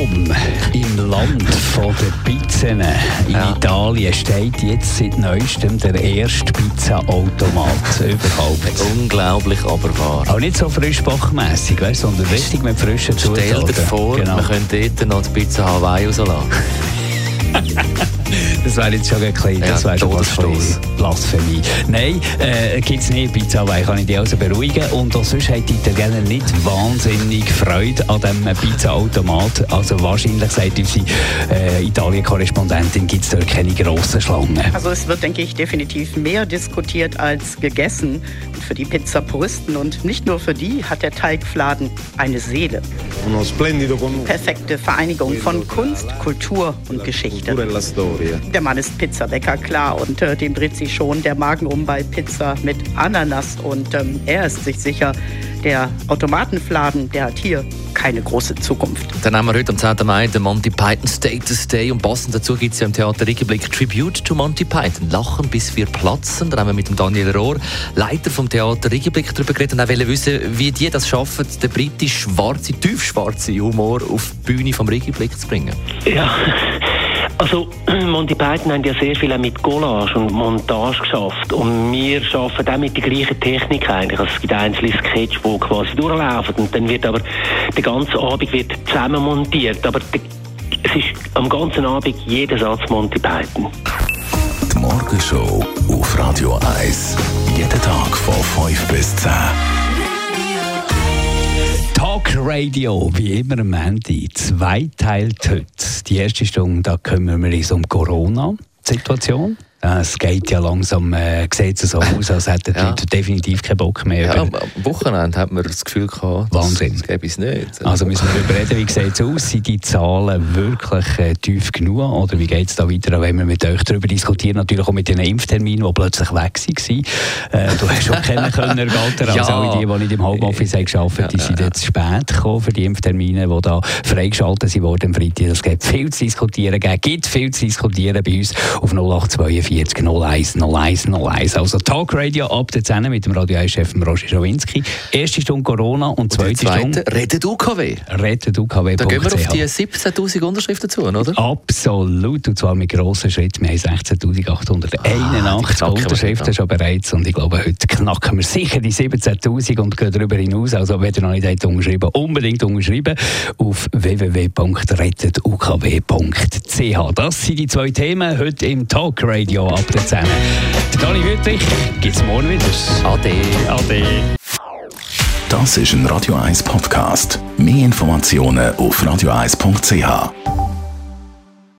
Rom, im Land von der Pizzen in ja. Italien, steht jetzt seit neuestem der erste Pizza-Automat überhaupt. Unglaublich, aber wahr. Auch nicht so frischbachmässig, sondern richtig mit frischen Zutaten. Stell dir vor, genau. man könnte dort noch die Pizza Hawaii rauslassen. das wäre jetzt schon ein bisschen, das wäre schon fast Blasphemie. Nein, äh, gibt es nicht. Pizza Hawaii kann ich dich also beruhigen. Und auch sonst haben die Italiener nicht wahnsinnig Freude an diesem Pizza-Automat. Also wahrscheinlich, sagt unsere äh, Italien-Korrespondentin, gibt es dort keine grossen Schlangen. Also es wird, denke ich, definitiv mehr diskutiert als gegessen. für die Pizzapuristen und nicht nur für die hat der Teigfladen eine Seele. Perfekte Vereinigung von Kunst, Kultur und Geschichte. Der Mann ist Pizzabäcker, klar, und äh, dem dreht sich schon der Magen um bei Pizza mit Ananas. Und ähm, er ist sich sicher, der Automatenfladen, der hat hier keine große Zukunft. Dann haben wir heute am 10. Mai den Monty Python Status Day und passend dazu gibt es ja im Theater Riegenblick Tribute to Monty Python. Lachen bis wir platzen. Da haben wir mit dem Daniel Rohr, Leiter vom Theater Riegenblick, darüber geredet und auch wissen, wie die das schaffen, den britisch-schwarzen, tiefschwarzen Humor auf die Bühne vom Riegenblick zu bringen. Ja, also Monty Python haben ja sehr viel mit Collage und Montage geschafft und wir arbeiten auch mit der gleichen Technik eigentlich. Also es gibt einzelne Sketch, die quasi durchlaufen und dann wird aber der ganze Abend wird zusammen montiert, aber es ist am ganzen Abend jeder Satz Monty Python. Die Morgenshow auf Radio 1. Jeden Tag von 5 bis 10. Radio, wie immer am Ende, zweiteilt heute. Die erste Stunde, da kümmern wir uns um Corona-Situation. Es geht ja langsam, äh, sieht so aus, als hätten die ja. Leute definitiv keinen Bock mehr. Ja, am Wochenende hat man das Gefühl gehabt, Wahnsinn. das gäbe es nicht. Also müssen wir darüber reden, wie sieht es aus? Sind die Zahlen wirklich äh, tief genug? Oder wie geht es da weiter, wenn wir mit euch darüber diskutieren? Natürlich auch mit den Impfterminen, die plötzlich weg waren. Äh, du hast schon kennen können, Galter, als ja. alle die, die nicht im Homeoffice haben gearbeitet haben, die sind jetzt spät gekommen für die Impftermine, die da freigeschaltet wurden am Freitag. Es gibt viel zu diskutieren, es gibt viel zu diskutieren bei uns auf 0842 40 01 01 01. Also Talk Radio ab der 10 mit dem Radio 1-Chef Roger Schawinski. Erste Stunde Corona und zweite, und zweite Stunde... Redet UKW. Redet UKW. Da gehen wir auf die 17'000 Unterschriften zu, oder? Absolut. Und zwar mit grossen Schritten. Wir haben 16'881 ah, Unterschriften schon bereits. Und ich glaube, heute knacken wir sicher die 17'000 und gehen darüber hinaus. Also wenn ihr noch nicht habt unterschrieben unbedingt unterschreiben auf www.rettetukw.ch. Das sind die zwei Themen heute im Talk Radio ab der 10. Der Dani Wüttrich gibt es morgen wieder. Ade. Ade. Das ist ein Radio 1 Podcast. Mehr Informationen auf radio1.ch.